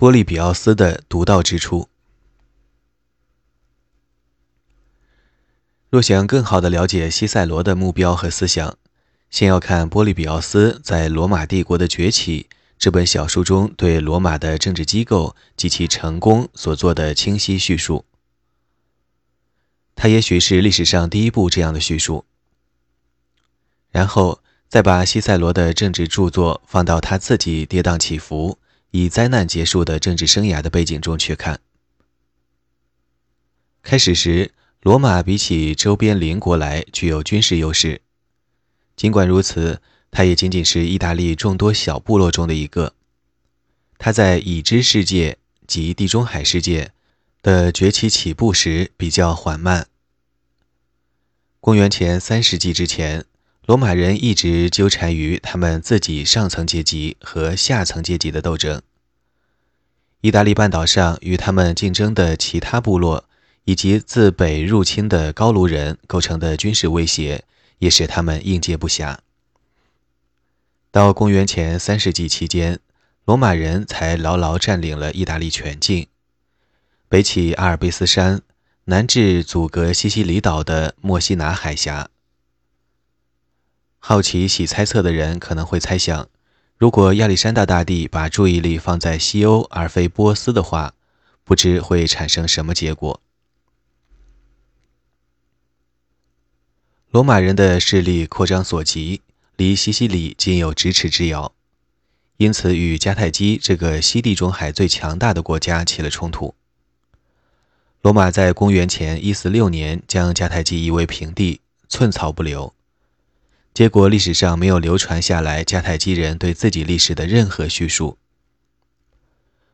波利比奥斯的独到之处。若想更好地了解西塞罗的目标和思想，先要看波利比奥斯在《罗马帝国的崛起》这本小书中对罗马的政治机构及其成功所做的清晰叙述。他也许是历史上第一部这样的叙述。然后再把西塞罗的政治著作放到他自己跌宕起伏。以灾难结束的政治生涯的背景中去看。开始时，罗马比起周边邻国来具有军事优势。尽管如此，它也仅仅是意大利众多小部落中的一个。它在已知世界及地中海世界的崛起起步时比较缓慢。公元前三世纪之前。罗马人一直纠缠于他们自己上层阶级和下层阶级的斗争。意大利半岛上与他们竞争的其他部落，以及自北入侵的高卢人构成的军事威胁，也使他们应接不暇。到公元前三世纪期间，罗马人才牢牢占领了意大利全境，北起阿尔卑斯山，南至阻隔西西里岛的墨西拿海峡。好奇喜猜测的人可能会猜想，如果亚历山大大帝把注意力放在西欧而非波斯的话，不知会产生什么结果。罗马人的势力扩张所及，离西西里仅有咫尺之遥，因此与迦太基这个西地中海最强大的国家起了冲突。罗马在公元前一四六年将迦太基夷为平地，寸草不留。结果，历史上没有流传下来迦太基人对自己历史的任何叙述。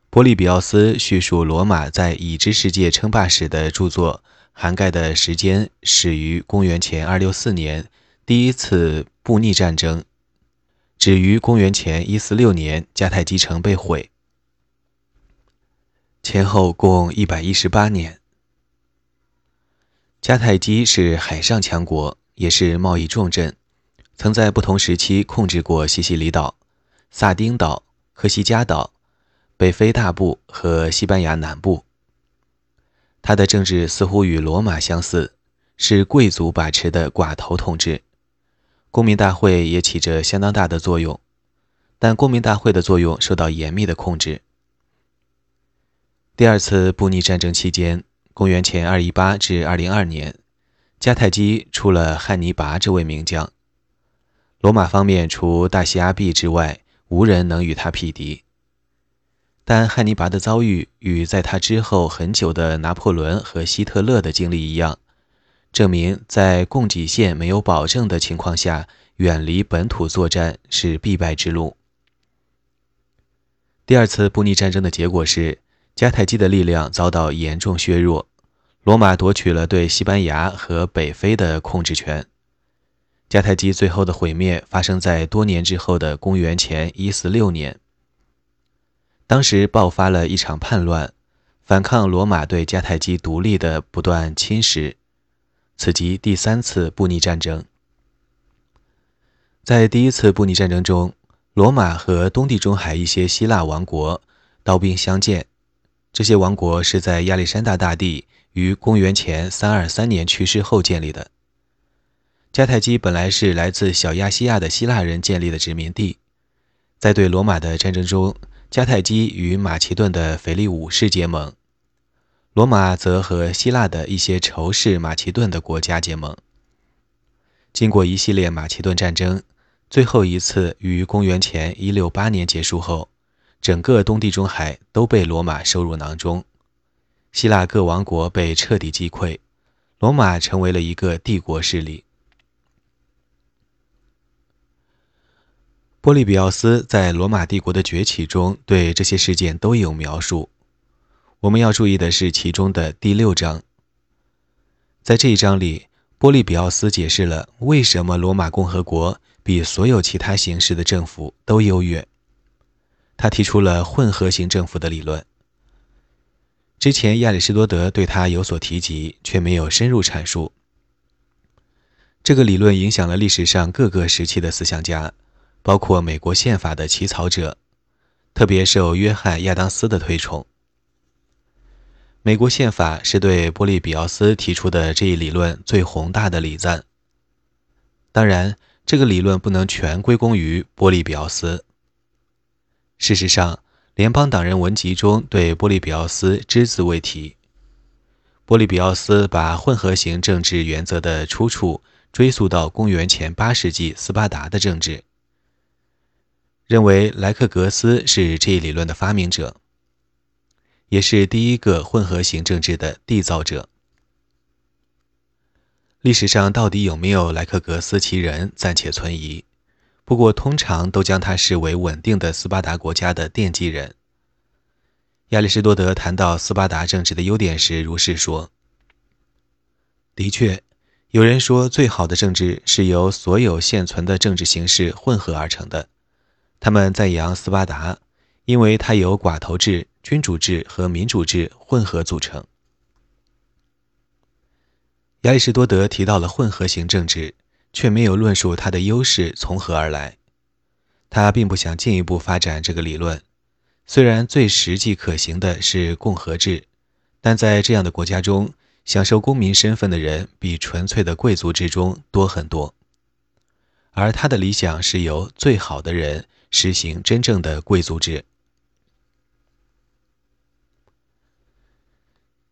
波利比奥斯叙述罗马在已知世界称霸史的著作，涵盖的时间始于公元前264年第一次布匿战争，止于公元前146年迦太基城被毁，前后共118年。迦太基是海上强国，也是贸易重镇。曾在不同时期控制过西西里岛、萨丁岛、科西嘉岛、北非大部和西班牙南部。他的政治似乎与罗马相似，是贵族把持的寡头统治。公民大会也起着相当大的作用，但公民大会的作用受到严密的控制。第二次布匿战争期间，公元前218至202年，迦太基出了汉尼拔这位名将。罗马方面除大西阿毕之外，无人能与他匹敌。但汉尼拔的遭遇与在他之后很久的拿破仑和希特勒的经历一样，证明在供给线没有保证的情况下，远离本土作战是必败之路。第二次布匿战争的结果是，迦太基的力量遭到严重削弱，罗马夺取了对西班牙和北非的控制权。迦太基最后的毁灭发生在多年之后的公元前一四六年。当时爆发了一场叛乱，反抗罗马对迦太基独立的不断侵蚀，此即第三次布匿战争。在第一次布匿战争中，罗马和东地中海一些希腊王国刀兵相见，这些王国是在亚历山大大帝于公元前三二三年去世后建立的。迦太基本来是来自小亚细亚的希腊人建立的殖民地，在对罗马的战争中，迦太基与马其顿的腓力五世结盟，罗马则和希腊的一些仇视马其顿的国家结盟。经过一系列马其顿战争，最后一次于公元前168年结束后，整个东地中海都被罗马收入囊中，希腊各王国被彻底击溃，罗马成为了一个帝国势力。波利比奥斯在《罗马帝国的崛起》中对这些事件都有描述。我们要注意的是其中的第六章。在这一章里，波利比奥斯解释了为什么罗马共和国比所有其他形式的政府都优越。他提出了混合型政府的理论。之前亚里士多德对他有所提及，却没有深入阐述。这个理论影响了历史上各个时期的思想家。包括美国宪法的起草者，特别受约翰·亚当斯的推崇。美国宪法是对波利比奥斯提出的这一理论最宏大的礼赞。当然，这个理论不能全归功于波利比奥斯。事实上，联邦党人文集中对波利比奥斯只字未提。波利比奥斯把混合型政治原则的出处追溯到公元前八世纪斯巴达的政治，认为莱克格斯是这一理论的发明者。也是第一个混合型政治的缔造者。历史上到底有没有莱克格斯其人，暂且存疑。不过，通常都将他视为稳定的斯巴达国家的奠基人。亚里士多德谈到斯巴达政治的优点时，如是说：“的确，有人说最好的政治是由所有现存的政治形式混合而成的。他们赞扬斯巴达，因为它由寡头制。”君主制和民主制混合组成。亚里士多德提到了混合型政治，却没有论述它的优势从何而来。他并不想进一步发展这个理论。虽然最实际可行的是共和制，但在这样的国家中，享受公民身份的人比纯粹的贵族制中多很多。而他的理想是由最好的人实行真正的贵族制。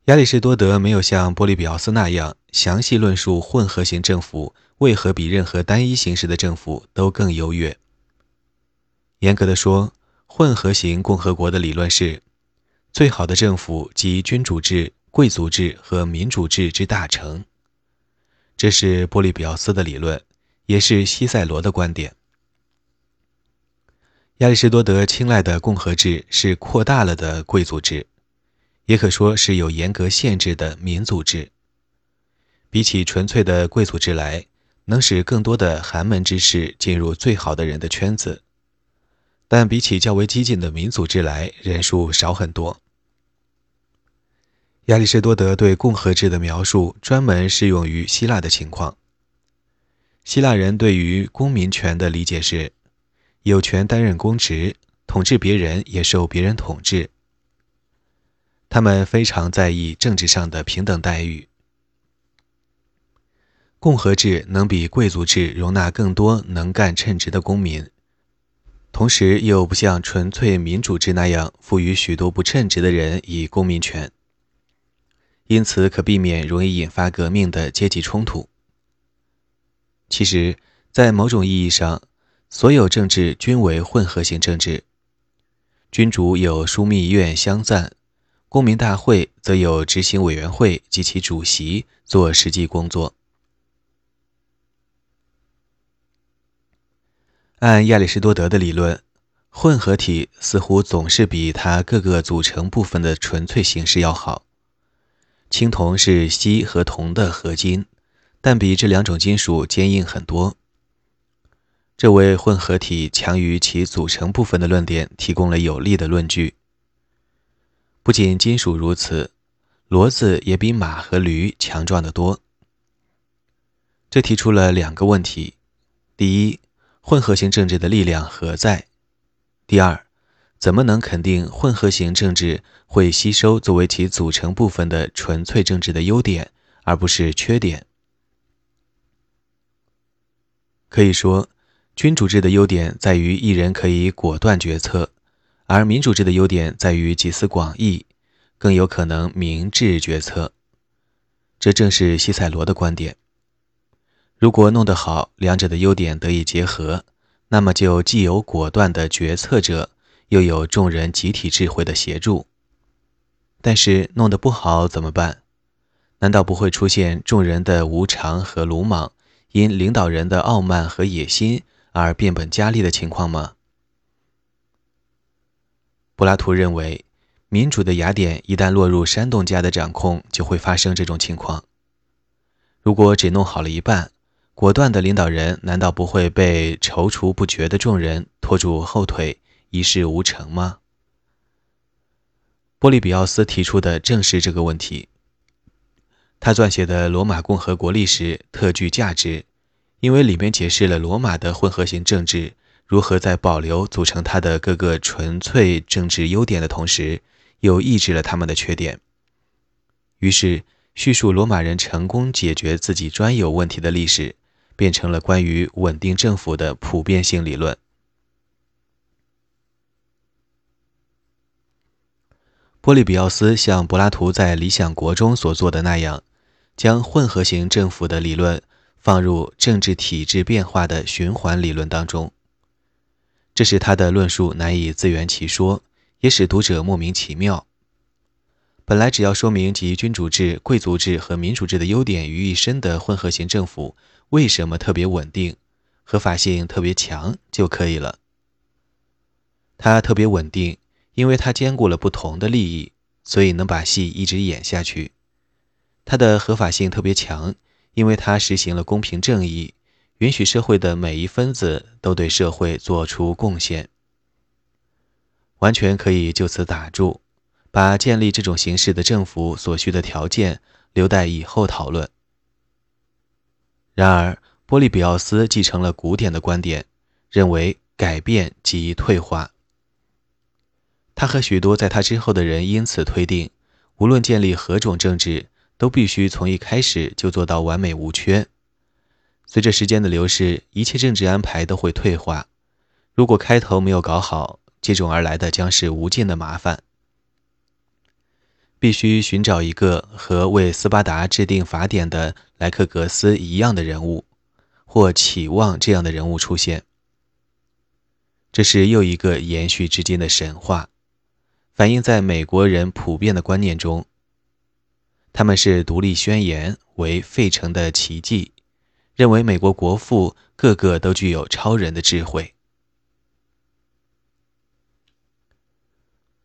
亚里士多德没有像波利比奥斯那样详细论述混合型政府为何比任何单一形式的政府都更优越。严格的说，混合型共和国的理论是：最好的政府即君主制、贵族制和民主制之大成。这是波利比奥斯的理论，也是西塞罗的观点。亚里士多德青睐的共和制是扩大了的贵族制。也可说是有严格限制的民族制。比起纯粹的贵族制来，能使更多的寒门之士进入最好的人的圈子；但比起较为激进的民族制来，人数少很多。亚里士多德对共和制的描述专门适用于希腊的情况。希腊人对于公民权的理解是：有权担任公职，统治别人，也受别人统治。他们非常在意政治上的平等待遇。共和制能比贵族制容纳更多能干称职的公民，同时又不像纯粹民主制那样赋予许多不称职的人以公民权，因此可避免容易引发革命的阶级冲突。其实，在某种意义上，所有政治均为混合型政治。君主有枢密院相赞。公民大会则有执行委员会及其主席做实际工作。按亚里士多德的理论，混合体似乎总是比它各个组成部分的纯粹形式要好。青铜是锡和铜的合金，但比这两种金属坚硬很多。这为混合体强于其组成部分的论点提供了有力的论据。不仅金属如此，骡子也比马和驴强壮得多。这提出了两个问题：第一，混合型政治的力量何在？第二，怎么能肯定混合型政治会吸收作为其组成部分的纯粹政治的优点，而不是缺点？可以说，君主制的优点在于一人可以果断决策。而民主制的优点在于集思广益，更有可能明智决策。这正是西塞罗的观点。如果弄得好，两者的优点得以结合，那么就既有果断的决策者，又有众人集体智慧的协助。但是弄得不好怎么办？难道不会出现众人的无常和鲁莽，因领导人的傲慢和野心而变本加厉的情况吗？柏拉图认为，民主的雅典一旦落入煽动家的掌控，就会发生这种情况。如果只弄好了一半，果断的领导人难道不会被踌躇不决的众人拖住后腿，一事无成吗？波利比奥斯提出的正是这个问题。他撰写的《罗马共和国历史》特具价值，因为里面解释了罗马的混合型政治如何在保留组成它的各个纯粹政治优点的同时，又抑制了他们的缺点。于是，叙述罗马人成功解决自己专有问题的历史，变成了关于稳定政府的普遍性理论。波利比奥斯像柏拉图在《理想国》中所做的那样，将混合型政府的理论放入政治体制变化的循环理论当中。这使他的论述难以自圆其说，也使读者莫名其妙。本来只要说明集君主制、贵族制和民主制的优点于一身的混合型政府为什么特别稳定、合法性特别强就可以了。它特别稳定。因为它兼顾了不同的利益，所以能把戏一直演下去。它的合法性特别强，因为它实行了公平正义，允许社会的每一分子都对社会做出贡献。完全可以就此打住，把建立这种形式的政府所需的条件留待以后讨论。然而，波利比奥斯继承了古典的观点，认为改变即退化。他和许多在他之后的人因此推定，无论建立何种政治，都必须从一开始就做到完美无缺。随着时间的流逝，一切政治安排都会退化。如果开头没有搞好，接踵而来的将是无尽的麻烦。必须寻找一个和为斯巴达制定法典的莱克格斯一样的人物，或期望这样的人物出现。这是又一个延续至今的神话。反映在美国人普遍的观念中，他们是独立宣言为费城的奇迹，认为美国国父个个都具有超人的智慧。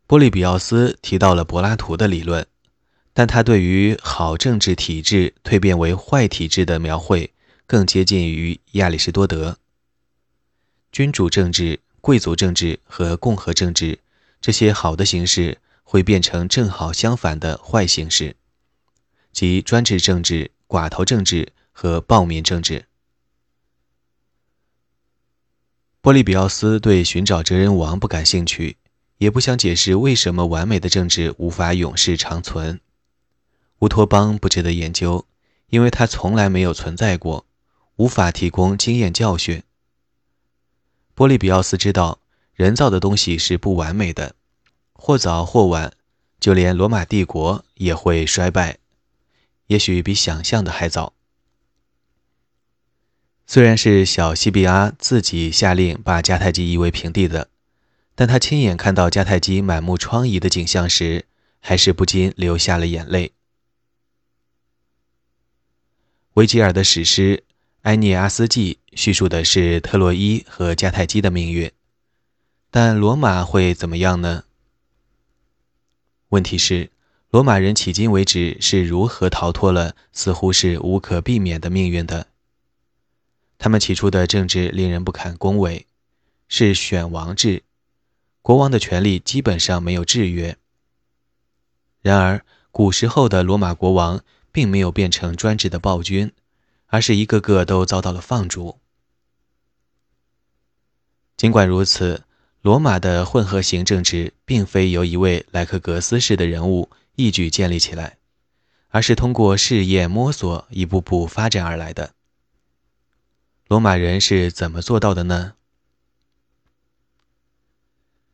波利比奥斯提到了柏拉图的理论，但他对于好政治体制蜕变为坏体制的描绘更接近于亚里士多德。君主政治、贵族政治和共和政治。这些好的形式会变成正好相反的坏形式，即专制政治、寡头政治和暴民政治。波利比奥斯对寻找哲人王不感兴趣，也不想解释为什么完美的政治无法永世长存。乌托邦不值得研究，因为它从来没有存在过，无法提供经验教训。波利比奥斯知道。人造的东西是不完美的，或早或晚，就连罗马帝国也会衰败，也许比想象的还早。虽然是小西比阿自己下令把迦太基夷为平地的，但他亲眼看到迦太基满目疮痍的景象时，还是不禁流下了眼泪。维吉尔的史诗《埃涅阿斯纪》叙述的是特洛伊和迦太基的命运。但罗马会怎么样呢？问题是，罗马人迄今为止是如何逃脱了似乎是无可避免的命运的？他们起初的政治令人不堪恭维，是选王制，国王的权力基本上没有制约。然而，古时候的罗马国王并没有变成专制的暴君，而是一个个都遭到了放逐。尽管如此。罗马的混合型政治并非由一位莱克格斯式的人物一举建立起来，而是通过试验摸索一步步发展而来的。罗马人是怎么做到的呢？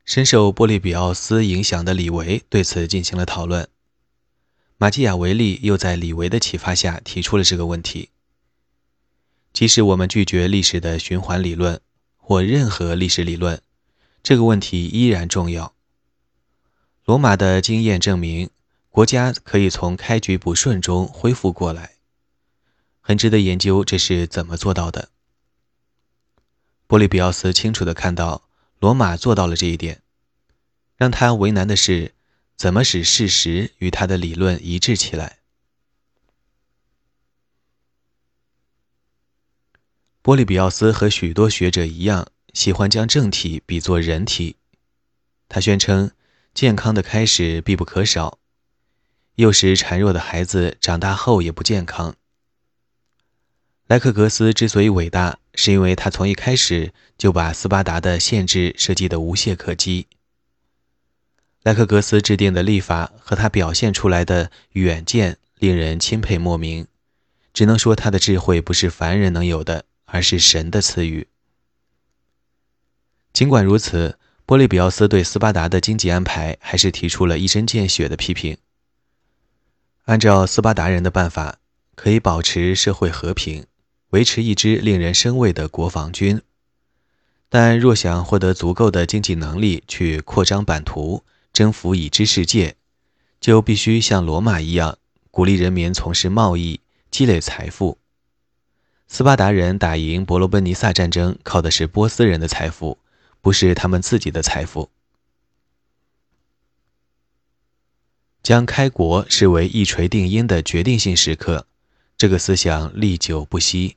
深受波利比奥斯影响的李维对此进行了讨论。马基雅维利又在李维的启发下提出了这个问题：即使我们拒绝历史的循环理论或任何历史理论。这个问题依然重要。罗马的经验证明，国家可以从开局不顺中恢复过来，很值得研究这是怎么做到的。波利比奥斯清楚地看到，罗马做到了这一点。让他为难的是，怎么使事实与他的理论一致起来。波利比奥斯和许多学者一样。喜欢将政体比作人体，他宣称健康的开始必不可少。幼时孱弱的孩子长大后也不健康。莱克格斯之所以伟大，是因为他从一开始就把斯巴达的限制设计得无懈可击。莱克格斯制定的立法和他表现出来的远见令人钦佩莫名，只能说他的智慧不是凡人能有的，而是神的赐予。尽管如此，波利比奥斯对斯巴达的经济安排还是提出了一针见血的批评。按照斯巴达人的办法，可以保持社会和平。维持一支令人生畏的国防军，但若想获得足够的经济能力去扩张版图、征服已知世界，就必须像罗马一样鼓励人民从事贸易、积累财富。斯巴达人打赢伯罗奔尼撒战争靠的是波斯人的财富，不是他们自己的财富。将开国视为一锤定音的决定性时刻，这个思想历久不息。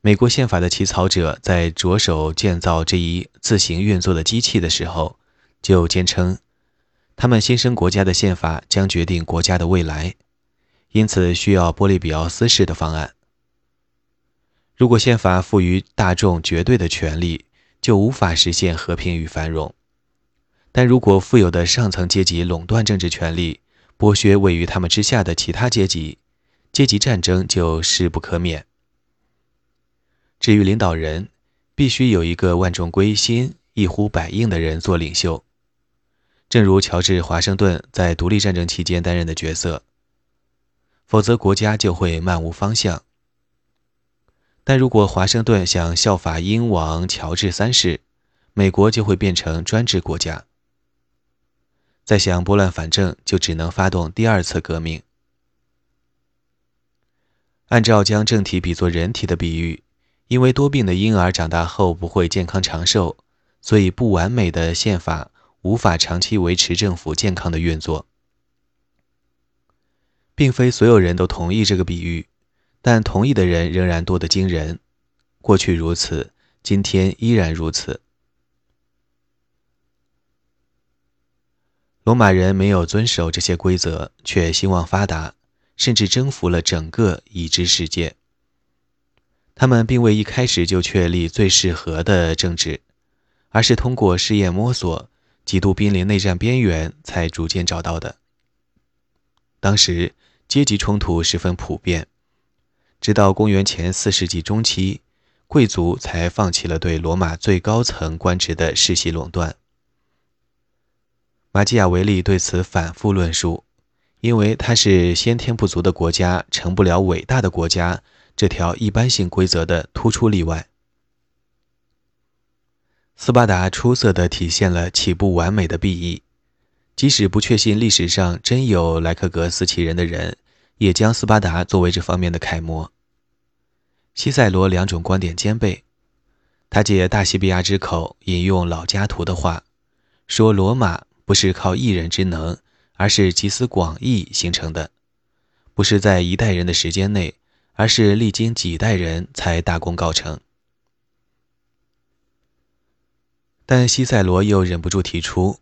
美国宪法的起草者在着手建造这一自行运作的机器的时候，就坚称，他们新生国家的宪法将决定国家的未来，因此需要波利比奥斯式的方案。如果宪法赋予大众绝对的权利，就无法实现和平与繁荣；但如果富有的上层阶级垄断政治权力，剥削位于他们之下的其他阶级，阶级战争就势不可免。至于领导人，必须有一个万众归心、一呼百应的人做领袖，正如乔治·华盛顿在独立战争期间担任的角色。否则，国家就会漫无方向。但如果华盛顿想效法英王乔治三世，美国就会变成专制国家。再想拨乱反正，就只能发动第二次革命。按照将政体比作人体的比喻。因为多病的婴儿长大后不会健康长寿，所以不完美的宪法无法长期维持政府健康的运作。并非所有人都同意这个比喻，但同意的人仍然多得惊人。过去如此，今天依然如此。罗马人没有遵守这些规则，却兴旺发达，甚至征服了整个已知世界。他们并未一开始就确立最适合的政治，而是通过试验摸索，几度濒临内战边缘才逐渐找到的。当时阶级冲突十分普遍，直到公元前四世纪中期，贵族才放弃了对罗马最高层官职的世袭垄断。马基雅维利对此反复论述，因为他是先天不足的国家成不了伟大的国家。这条一般性规则的突出例外，斯巴达出色地体现了起步完美的裨益。即使不确信历史上真有莱克格斯其人的人，也将斯巴达作为这方面的楷模。西塞罗两种观点兼备，他借大西庇亚之口引用老家图的话，说罗马不是靠一人之能，而是集思广益形成的，不是在一代人的时间内。而是历经几代人才大功告成。但西塞罗又忍不住提出，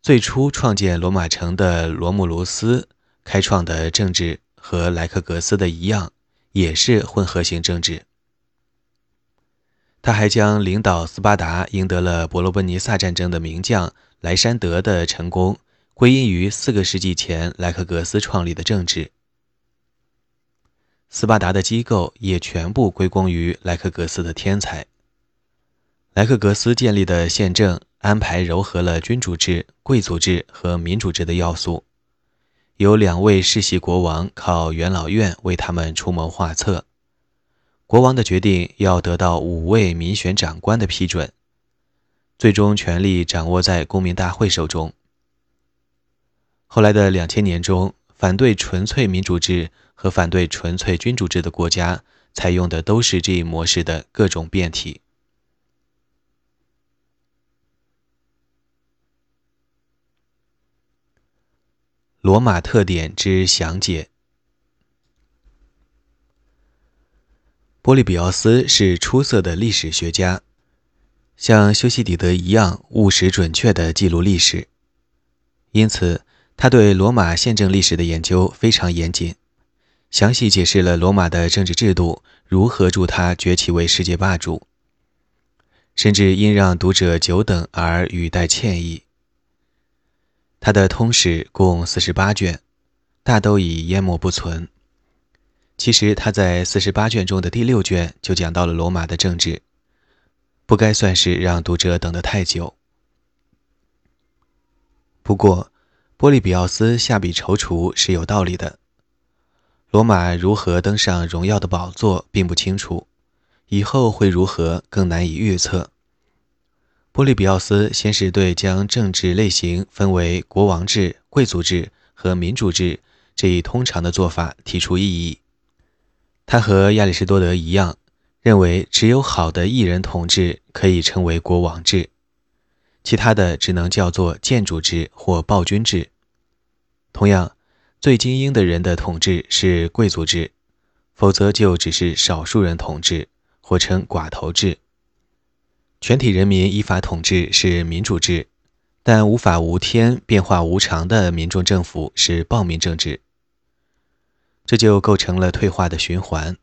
最初创建罗马城的罗慕卢斯开创的政治和莱克格斯的一样，也是混合型政治。他还将领导斯巴达赢得了伯罗奔尼撒战争的名将莱山德的成功归因于四个世纪前莱克格斯创立的政治。斯巴达的机构也全部归功于莱克格斯的天才。莱克格斯建立的宪政安排糅合了君主制、贵族制和民主制的要素，有两位世袭国王靠元老院为他们出谋划策。国王的决定要得到五位民选长官的批准，最终权力掌握在公民大会手中。后来的两千年中，反对纯粹民主制。和反对纯粹君主制的国家采用的都是这一模式的各种变体。罗马特点之详解：波利比奥斯是出色的历史学家，像修昔底德一样务实准确地记录历史，因此他对罗马宪政历史的研究非常严谨。详细解释了罗马的政治制度如何助他崛起为世界霸主，甚至因让读者久等而语带歉意。他的通史共四十八卷，大都已淹没不存。其实他在四十八卷中的第六卷就讲到了罗马的政治，不该算是让读者等得太久。不过，波利比奥斯下笔踌躇是有道理的。罗马如何登上荣耀的宝座，并不清楚；以后会如何，更难以预测。波利比奥斯先是对将政治类型分为国王制、贵族制和民主制这一通常的做法提出异议。他和亚里士多德一样，认为只有好的一人统治可以称为国王制，其他的只能叫做建筑制或暴君制。同样。最精英的人的统治是贵族制，否则就只是少数人统治，或称寡头制。全体人民依法统治是民主制，但无法无天、变化无常的民众政府是暴民政治。这就构成了退化的循环：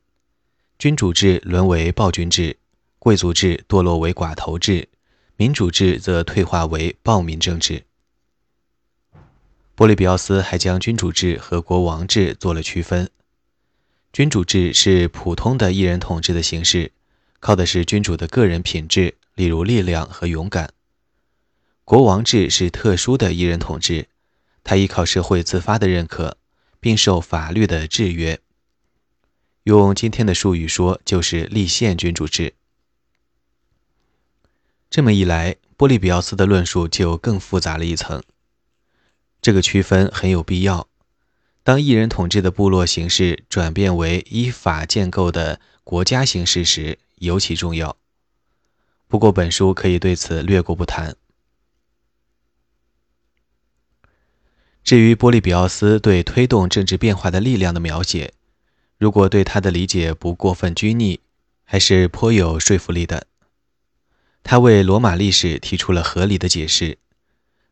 君主制沦为暴君制，贵族制堕落为寡头制，民主制则退化为暴民政治。波利比奥斯还将君主制和国王制做了区分。君主制是普通的一人统治的形式，靠的是君主的个人品质，例如力量和勇敢。国王制是特殊的一人统治，它依靠社会自发的认可，并受法律的制约。用今天的术语说，就是立宪君主制。这么一来，波利比奥斯的论述就更复杂了一层。这个区分很有必要。当一人统治的部落形式转变为依法建构的国家形式时，尤其重要。不过，本书可以对此略过不谈。至于波利比奥斯对推动政治变化的力量的描写，如果对他的理解不过分拘泥，还是颇有说服力的。他为罗马历史提出了合理的解释。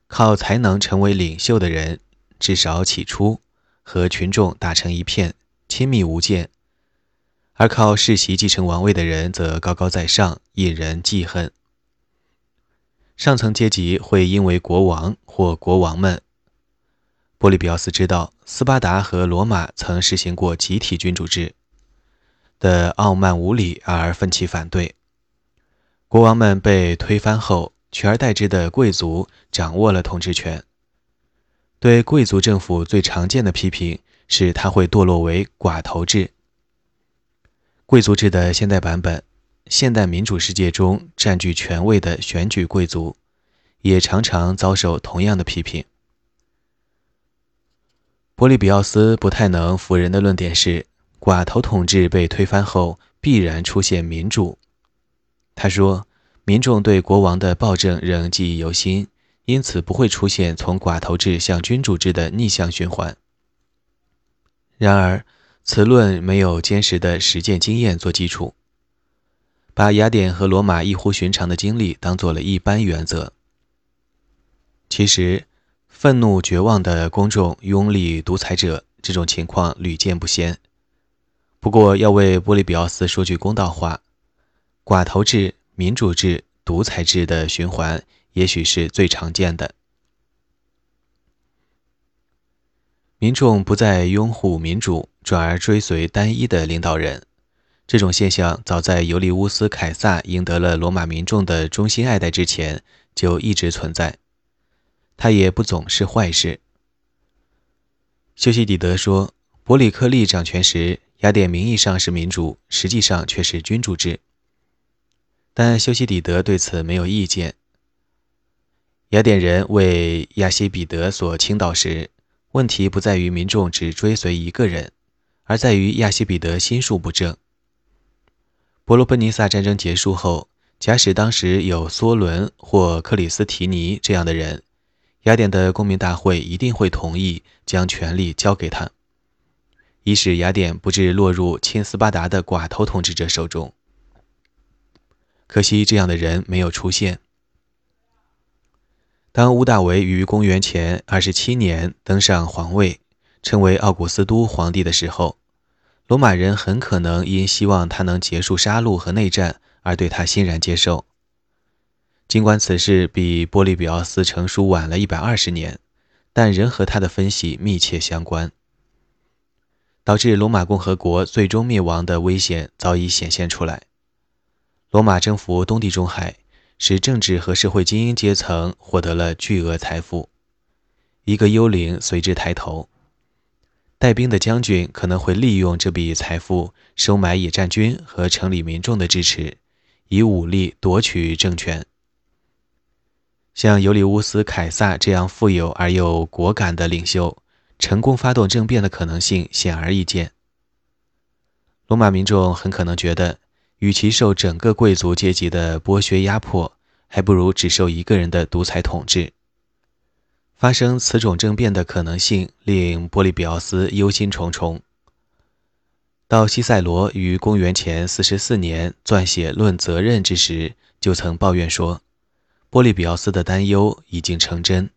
靠才能成为领袖的人，至少起初和群众打成一片，亲密无间；而靠世袭继承王位的人则高高在上，引人记恨。上层阶级会因为国王或国王们，波利比奥斯知道斯巴达和罗马曾实行过集体君主制的傲慢无礼而奋起反对。国王们被推翻后。取而代之的贵族掌握了统治权。对贵族政府最常见的批评是，它会堕落为寡头制。贵族制的现代版本，现代民主世界中占据权位的选举贵族，也常常遭受同样的批评。波利比奥斯不太能服人的论点是，寡头统治被推翻后必然出现民主。他说。民众对国王的暴政仍记忆犹新，因此不会出现从寡头制向君主制的逆向循环。然而，此论没有坚实的实践经验做基础，把雅典和罗马异乎寻常的经历当做了一般原则。其实，愤怒绝望的公众拥立独裁者这种情况屡见不鲜。不过，要为波利比奥斯说句公道话，寡头制。民主制、独裁制的循环，也许是最常见的。民众不再拥护民主，转而追随单一的领导人。这种现象早在尤利乌斯·凯撒赢得了罗马民众的衷心爱戴之前就一直存在。它也不总是坏事。修昔底德说：“伯里克利掌权时，雅典名义上是民主，实际上却是君主制。”但修昔底德对此没有意见。雅典人为亚西比德所倾倒时，问题不在于民众只追随一个人，而在于亚西比德心术不正。伯罗奔尼撒战争结束后，假使当时有梭伦或克里斯提尼这样的人，雅典的公民大会一定会同意将权力交给他，以使雅典不致落入亲斯巴达的寡头统治者手中。可惜，这样的人没有出现。当屋大维于公元前二十七年登上皇位，成为奥古斯都皇帝的时候，罗马人很可能因希望他能结束杀戮和内战而对他欣然接受。尽管此事比波利比奥斯成书晚了一百二十年，但仍和他的分析密切相关。导致罗马共和国最终灭亡的危险早已显现出来。罗马征服东地中海，使政治和社会精英阶层获得了巨额财富，一个幽灵随之抬头。带兵的将军可能会利用这笔财富收买野战军和城里民众的支持，以武力夺取政权。像尤里乌斯·凯撒这样富有而又果敢的领袖，成功发动政变的可能性显而易见。罗马民众很可能觉得，与其受整个贵族阶级的剥削压迫，还不如只受一个人的独裁统治。发生此种政变的可能性令波利比奥斯忧心忡忡。到西塞罗于公元前四十四年撰写《论责任》之时，就曾抱怨说，波利比奥斯的担忧已经成真。